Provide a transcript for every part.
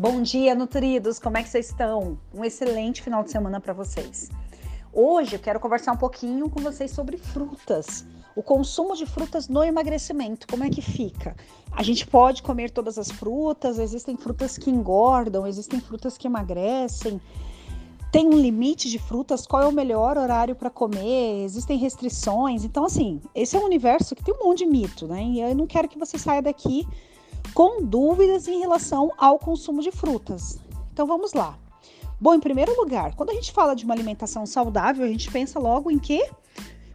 Bom dia, nutridos! Como é que vocês estão? Um excelente final de semana para vocês. Hoje eu quero conversar um pouquinho com vocês sobre frutas. O consumo de frutas no emagrecimento, como é que fica? A gente pode comer todas as frutas, existem frutas que engordam, existem frutas que emagrecem. Tem um limite de frutas, qual é o melhor horário para comer? Existem restrições. Então, assim, esse é um universo que tem um monte de mito, né? E eu não quero que você saia daqui com dúvidas em relação ao consumo de frutas. Então vamos lá. Bom, em primeiro lugar, quando a gente fala de uma alimentação saudável, a gente pensa logo em quê?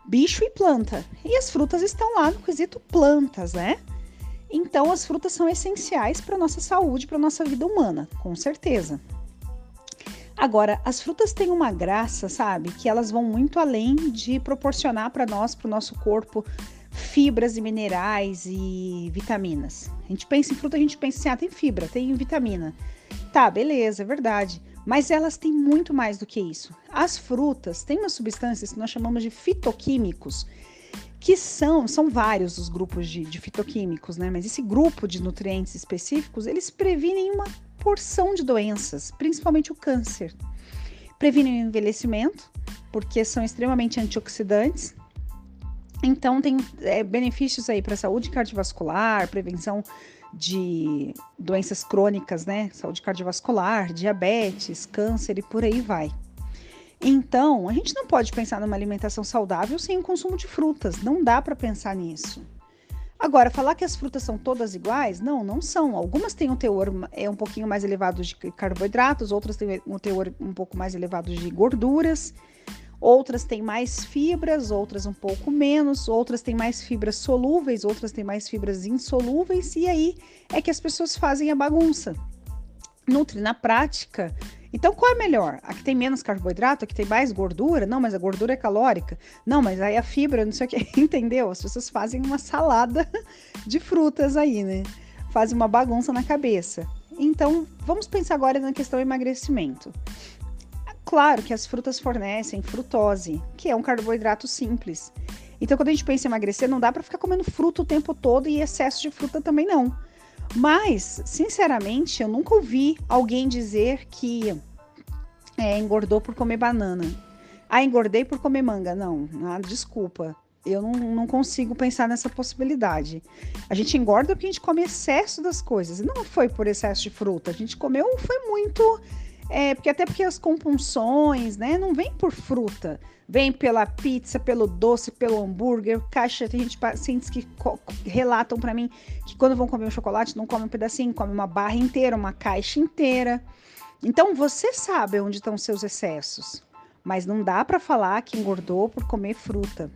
Bicho e planta. E as frutas estão lá no quesito plantas, né? Então as frutas são essenciais para nossa saúde, para nossa vida humana, com certeza. Agora, as frutas têm uma graça, sabe? Que elas vão muito além de proporcionar para nós, para o nosso corpo, fibras e minerais e vitaminas. A gente pensa em fruta, a gente pensa assim, ah, tem fibra, tem vitamina. Tá, beleza, é verdade. Mas elas têm muito mais do que isso. As frutas têm umas substâncias que nós chamamos de fitoquímicos, que são, são vários os grupos de, de fitoquímicos, né? Mas esse grupo de nutrientes específicos, eles previnem uma porção de doenças, principalmente o câncer. Previnem o envelhecimento, porque são extremamente antioxidantes, então, tem é, benefícios aí para a saúde cardiovascular, prevenção de doenças crônicas, né? Saúde cardiovascular, diabetes, câncer e por aí vai. Então, a gente não pode pensar numa alimentação saudável sem o consumo de frutas. Não dá para pensar nisso. Agora, falar que as frutas são todas iguais? Não, não são. Algumas têm um teor é um pouquinho mais elevado de carboidratos, outras têm um teor um pouco mais elevado de gorduras. Outras têm mais fibras, outras um pouco menos, outras têm mais fibras solúveis, outras têm mais fibras insolúveis, e aí é que as pessoas fazem a bagunça. Nutre na prática. Então, qual é melhor? A que tem menos carboidrato, a que tem mais gordura? Não, mas a gordura é calórica. Não, mas aí a fibra, não sei o que, entendeu? As pessoas fazem uma salada de frutas aí, né? Fazem uma bagunça na cabeça. Então, vamos pensar agora na questão do emagrecimento. Claro que as frutas fornecem frutose, que é um carboidrato simples. Então, quando a gente pensa em emagrecer, não dá para ficar comendo fruta o tempo todo e excesso de fruta também não. Mas, sinceramente, eu nunca ouvi alguém dizer que é, engordou por comer banana. Ah, engordei por comer manga. Não, ah, desculpa. Eu não, não consigo pensar nessa possibilidade. A gente engorda porque a gente come excesso das coisas. Não foi por excesso de fruta. A gente comeu, foi muito é, porque até porque as compulsões, né, não vem por fruta, vem pela pizza, pelo doce, pelo hambúrguer, caixa, tem gente, pacientes que relatam para mim que quando vão comer um chocolate não come um pedacinho, come uma barra inteira, uma caixa inteira. Então você sabe onde estão seus excessos, mas não dá para falar que engordou por comer fruta.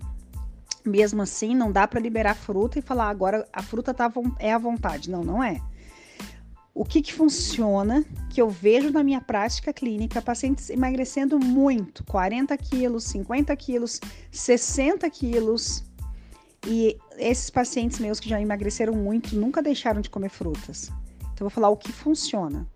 Mesmo assim, não dá para liberar fruta e falar agora a fruta tá, é à vontade. Não, não é o que, que funciona, que eu vejo na minha prática clínica, pacientes emagrecendo muito, 40 quilos, 50 quilos, 60 quilos. E esses pacientes meus que já emagreceram muito nunca deixaram de comer frutas. Então, eu vou falar o que funciona.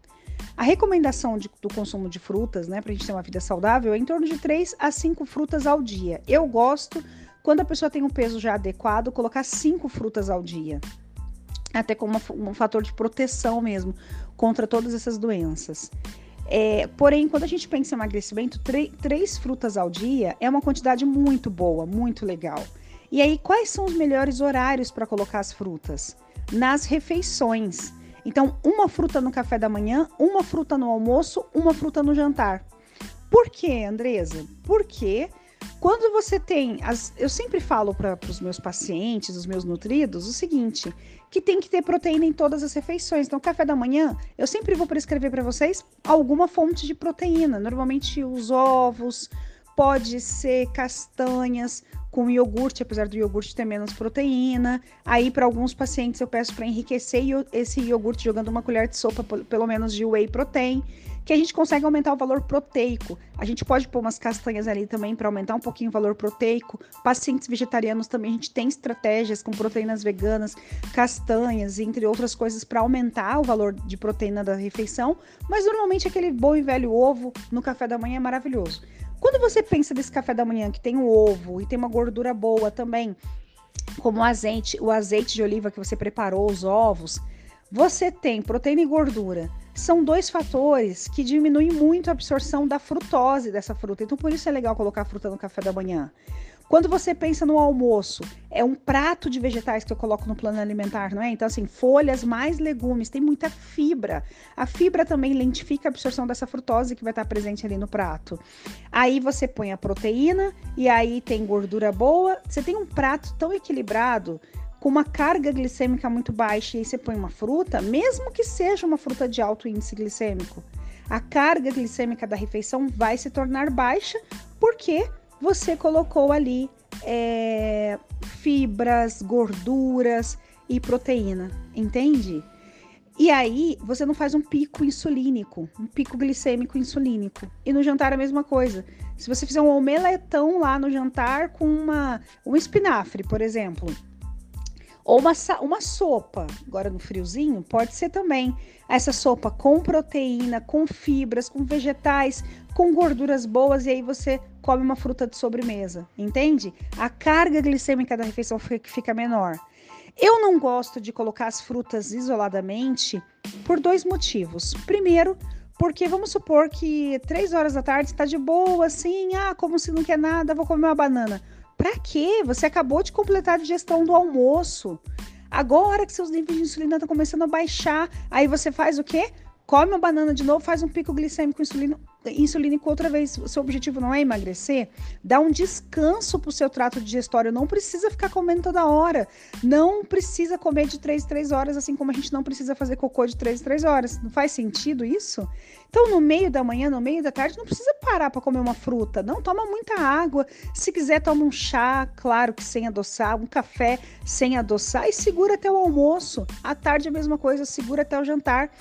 A recomendação de, do consumo de frutas, né, para a gente ter uma vida saudável, é em torno de 3 a 5 frutas ao dia. Eu gosto, quando a pessoa tem um peso já adequado, colocar 5 frutas ao dia até como um fator de proteção mesmo contra todas essas doenças. É, porém, quando a gente pensa em emagrecimento, três frutas ao dia é uma quantidade muito boa, muito legal. E aí, quais são os melhores horários para colocar as frutas? Nas refeições. Então, uma fruta no café da manhã, uma fruta no almoço, uma fruta no jantar. Por quê, Andresa? Porque quando você tem, as, eu sempre falo para os meus pacientes, os meus nutridos, o seguinte, que tem que ter proteína em todas as refeições. Então, café da manhã, eu sempre vou prescrever para vocês alguma fonte de proteína. Normalmente os ovos, pode ser castanhas com iogurte, apesar do iogurte ter menos proteína. Aí, para alguns pacientes, eu peço para enriquecer esse iogurte jogando uma colher de sopa, pelo menos, de whey protein, que a gente consegue aumentar o valor proteico. A gente pode pôr umas castanhas ali também para aumentar um pouquinho o valor proteico. Pacientes vegetarianos também, a gente tem estratégias com proteínas veganas, castanhas, entre outras coisas, para aumentar o valor de proteína da refeição. Mas normalmente aquele bom e velho ovo no café da manhã é maravilhoso. Quando você pensa desse café da manhã que tem o ovo e tem uma gordura boa também, como o azeite, o azeite de oliva que você preparou, os ovos, você tem proteína e gordura. São dois fatores que diminuem muito a absorção da frutose dessa fruta. Então, por isso é legal colocar a fruta no café da manhã. Quando você pensa no almoço, é um prato de vegetais que eu coloco no plano alimentar, não é? Então, assim, folhas mais legumes, tem muita fibra. A fibra também lentifica a absorção dessa frutose que vai estar presente ali no prato. Aí você põe a proteína e aí tem gordura boa. Você tem um prato tão equilibrado com uma carga glicêmica muito baixa e aí você põe uma fruta, mesmo que seja uma fruta de alto índice glicêmico, a carga glicêmica da refeição vai se tornar baixa porque você colocou ali é, fibras, gorduras e proteína, entende? E aí você não faz um pico insulínico, um pico glicêmico insulínico. E no jantar a mesma coisa. Se você fizer um omeletão lá no jantar com uma, um espinafre, por exemplo, ou uma, uma sopa, agora no friozinho, pode ser também essa sopa com proteína, com fibras, com vegetais, com gorduras boas, e aí você come uma fruta de sobremesa, entende? A carga glicêmica da refeição fica menor. Eu não gosto de colocar as frutas isoladamente por dois motivos. Primeiro, porque vamos supor que três horas da tarde está de boa, assim, ah, como se não quer nada, vou comer uma banana. Para quê? Você acabou de completar a digestão do almoço. Agora que seus níveis de insulina estão começando a baixar, aí você faz o quê? come uma banana de novo, faz um pico glicêmico insulino, insulínico outra vez. Seu objetivo não é emagrecer? Dá um descanso para o seu trato digestório. Não precisa ficar comendo toda hora. Não precisa comer de 3 em 3 horas, assim como a gente não precisa fazer cocô de 3 em 3 horas. Não faz sentido isso? Então, no meio da manhã, no meio da tarde, não precisa parar para comer uma fruta. Não, toma muita água. Se quiser, toma um chá, claro que sem adoçar, um café sem adoçar e segura até o almoço. À tarde, a mesma coisa, segura até o jantar.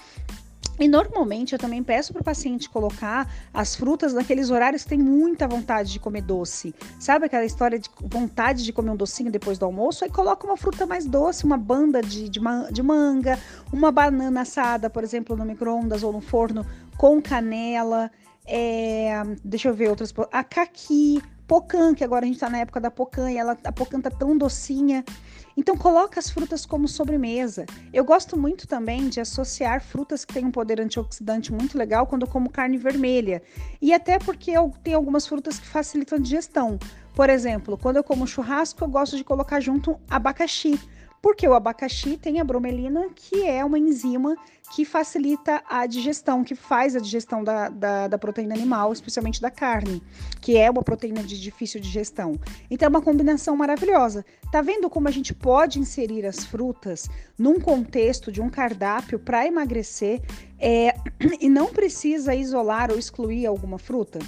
E normalmente eu também peço para o paciente colocar as frutas naqueles horários que tem muita vontade de comer doce. Sabe aquela história de vontade de comer um docinho depois do almoço? Aí coloca uma fruta mais doce, uma banda de, de, de manga, uma banana assada, por exemplo, no micro-ondas ou no forno com canela. É, deixa eu ver outras. A caqui, pocã, que agora a gente está na época da pocã e ela, a pocã tá tão docinha. Então coloca as frutas como sobremesa. Eu gosto muito também de associar frutas que têm um poder antioxidante muito legal quando eu como carne vermelha. E até porque eu tenho algumas frutas que facilitam a digestão. Por exemplo, quando eu como churrasco, eu gosto de colocar junto abacaxi porque o abacaxi tem a bromelina, que é uma enzima que facilita a digestão, que faz a digestão da, da, da, proteína animal, especialmente da carne, que é uma proteína de difícil digestão. Então é uma combinação maravilhosa. Tá vendo como a gente pode inserir as frutas num contexto de um cardápio para emagrecer é, e não precisa isolar ou excluir alguma fruta?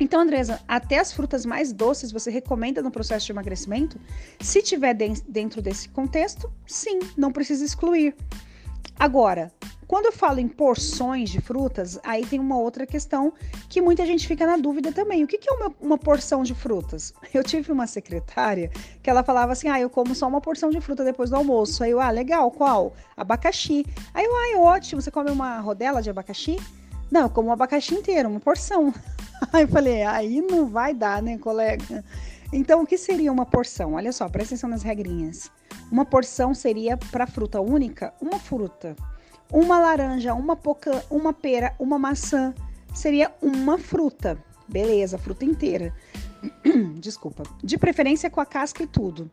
Então, Andresa, até as frutas mais doces você recomenda no processo de emagrecimento? Se tiver dentro desse contexto, sim, não precisa excluir. Agora, quando eu falo em porções de frutas, aí tem uma outra questão que muita gente fica na dúvida também. O que, é uma, uma, porção de frutas? Eu tive uma secretária que ela falava assim: ah, eu como só uma porção de fruta depois do almoço. Aí eu, ah, legal, qual? Abacaxi. Aí eu, ah, é ótimo, você come uma rodela de abacaxi? Não, eu como um abacaxi inteiro, uma porção. Aí eu falei, aí não vai dar, né, colega? Então, o que seria uma porção? Olha só, presta atenção nas regrinhas. Uma porção seria para fruta única, uma fruta. Uma laranja, uma poca, uma pera, uma maçã seria uma fruta. Beleza, fruta inteira. Desculpa. De preferência com a casca e tudo.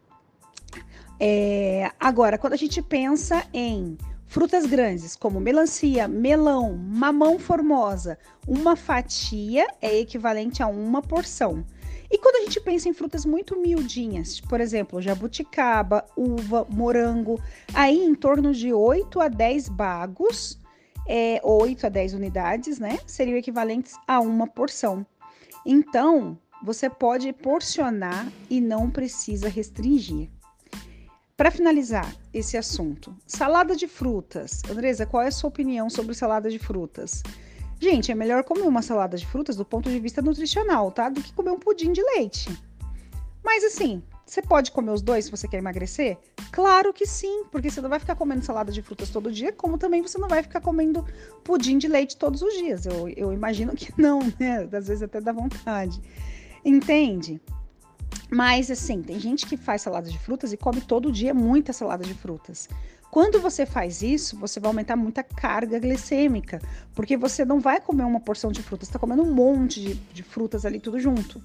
É, agora, quando a gente pensa em Frutas grandes como melancia, melão, mamão formosa, uma fatia é equivalente a uma porção. E quando a gente pensa em frutas muito miudinhas, por exemplo, jabuticaba, uva, morango, aí em torno de 8 a 10 bagos, é, 8 a 10 unidades, né? Seriam equivalentes a uma porção. Então, você pode porcionar e não precisa restringir. Para finalizar esse assunto, salada de frutas. Andresa, qual é a sua opinião sobre salada de frutas? Gente, é melhor comer uma salada de frutas do ponto de vista nutricional, tá? Do que comer um pudim de leite. Mas assim, você pode comer os dois se você quer emagrecer? Claro que sim, porque você não vai ficar comendo salada de frutas todo dia, como também você não vai ficar comendo pudim de leite todos os dias. Eu, eu imagino que não, né? Às vezes até dá vontade. Entende? Mas assim, tem gente que faz salada de frutas e come todo dia muita salada de frutas. Quando você faz isso, você vai aumentar muita carga glicêmica, porque você não vai comer uma porção de frutas, está comendo um monte de, de, frutas ali tudo junto.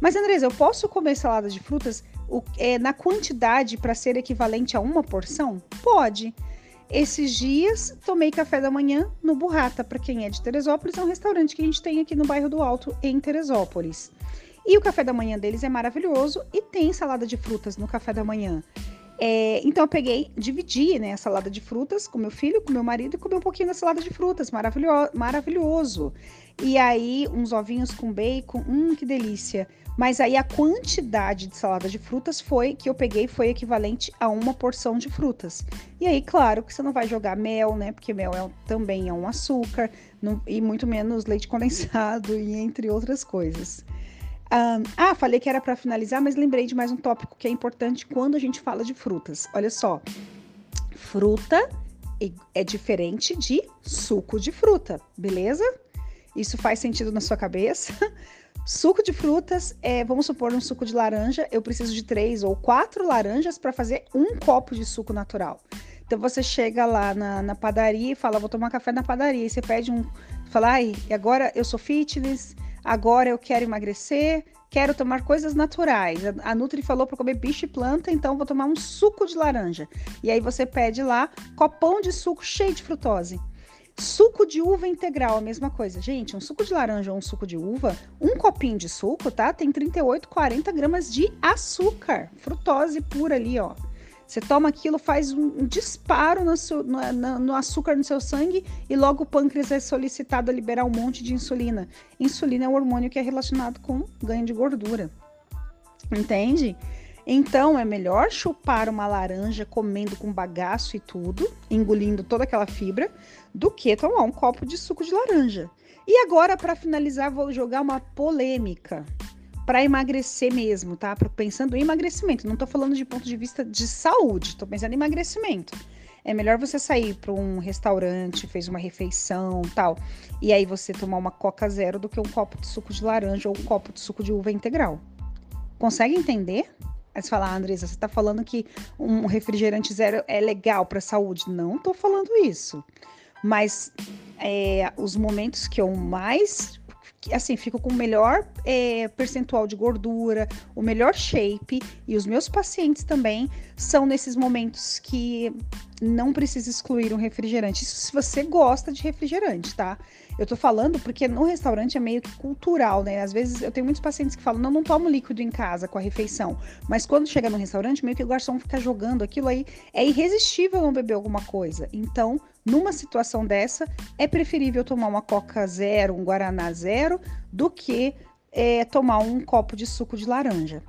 Mas, Andresa, eu posso comer salada de frutas o, é, na quantidade para ser equivalente a uma porção? Pode. Esses dias tomei café da manhã no Burrata. Para quem é de Teresópolis, é um restaurante que a gente tem aqui no bairro do Alto, em Teresópolis. E o café da manhã deles é maravilhoso e tem salada de frutas no café da manhã. É, então eu peguei, dividi né, a salada de frutas com meu filho, com meu marido e comi um pouquinho da salada de frutas, maravilhoso, maravilhoso. E aí uns ovinhos com bacon, hum, que delícia. Mas aí a quantidade de salada de frutas foi que eu peguei foi equivalente a uma porção de frutas. E aí, claro que você não vai jogar mel, né? Porque mel é, também é um açúcar, e muito menos leite condensado e entre outras coisas. Ah, falei que era para finalizar, mas lembrei de mais um tópico que é importante quando a gente fala de frutas. Olha só, fruta é diferente de suco de fruta, beleza? Isso faz sentido na sua cabeça? Suco de frutas, é, vamos supor um suco de laranja, eu preciso de três ou quatro laranjas para fazer um copo de suco natural. Então você chega lá na, na, padaria e fala, vou tomar café na padaria. E você pede um, fala, ai, agora eu sou fitness, agora eu quero emagrecer, quero tomar coisas naturais. A, a Nutri falou para comer bicho e planta, então vou tomar um suco de laranja. E aí você pede lá copão de suco cheio de frutose. Suco de uva integral, a mesma coisa. Gente, um suco de laranja ou um suco de uva, um copinho de suco, tá? Tem 38, 40 gramas de açúcar, frutose pura ali, ó. Você toma aquilo, faz um, disparo no, no, no, açúcar no seu sangue e logo o pâncreas é solicitado a liberar um monte de insulina. Insulina é um hormônio que é relacionado com ganho de gordura. Entende? Então é melhor chupar uma laranja comendo com bagaço e tudo, engolindo toda aquela fibra, do que tomar um copo de suco de laranja. E agora, para finalizar, vou jogar uma polêmica para emagrecer mesmo, tá? Pensando em emagrecimento, não estou falando de ponto de vista de saúde, estou pensando em emagrecimento. É melhor você sair para um restaurante, fez uma refeição, tal, e aí você tomar uma Coca Zero do que um copo de suco de laranja ou um copo de suco de uva integral. Consegue entender? Aí você fala, ah, Andresa, você está falando que um refrigerante zero é legal para a saúde. Não estou falando isso. Mas é, os momentos que eu mais assim, fico com o melhor é, percentual de gordura, o melhor shape, e os meus pacientes também são nesses momentos que não precisa excluir um refrigerante. Isso se você gosta de refrigerante, tá? Eu tô falando porque no restaurante é meio que cultural, né? Às vezes eu tenho muitos pacientes que falam, não, não tomo líquido em casa com a refeição. Mas quando chega no restaurante, meio que o garçom fica jogando aquilo aí. É irresistível não beber alguma coisa. Então, numa situação dessa, é preferível tomar uma Coca Zero, um Guaraná Zero, do que é, tomar um copo de suco de laranja.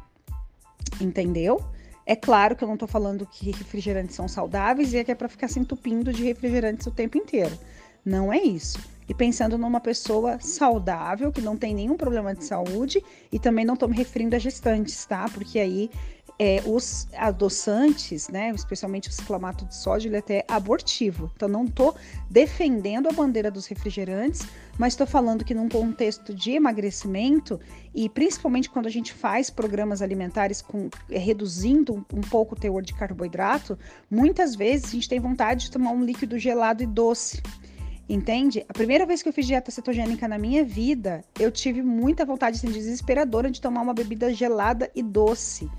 Entendeu? É claro que eu não tô falando que refrigerantes são saudáveis e é que é para ficar se entupindo de refrigerantes o tempo inteiro. Não é isso e pensando numa pessoa saudável, que não tem nenhum problema de saúde, e também não estou me referindo a gestantes, tá? Porque aí é, os adoçantes, né, especialmente o ciclamato de sódio, ele é até abortivo. Então, não estou defendendo a bandeira dos refrigerantes, mas estou falando que num contexto de emagrecimento, e principalmente quando a gente faz programas alimentares com é, reduzindo um, um pouco o teor de carboidrato, muitas vezes a gente tem vontade de tomar um líquido gelado e doce. Entende? A primeira vez que eu fiz dieta cetogênica na minha vida, eu tive muita vontade assim, desesperadora de tomar uma bebida gelada e doce.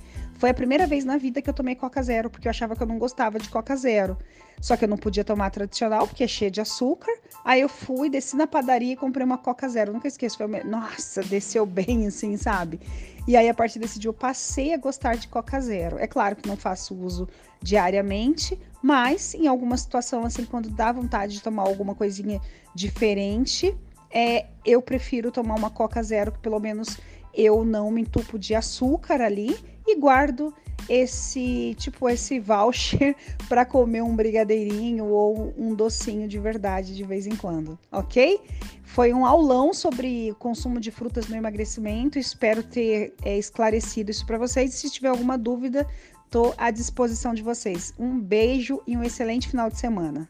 Foi a primeira vez na vida que eu tomei Coca Zero, porque eu achava que eu não gostava de Coca Zero. Só que eu não podia tomar tradicional, porque é cheia de açúcar. Aí eu fui, desci na padaria e comprei uma Coca Zero. Nunca esqueço. Foi, nossa, desceu bem assim, sabe? E aí, a partir desse dia, eu passei a gostar de Coca Zero. É claro que não faço uso diariamente, mas em alguma situação, assim, quando dá vontade de tomar alguma coisinha diferente, é, eu prefiro tomar uma Coca Zero, que pelo menos eu não me entupo de açúcar ali e guardo esse tipo esse voucher para comer um brigadeirinho ou um docinho de verdade de vez em quando, ok? Foi um aulão sobre consumo de frutas no emagrecimento. Espero ter é, esclarecido isso para vocês. Se tiver alguma dúvida, estou à disposição de vocês. Um beijo e um excelente final de semana.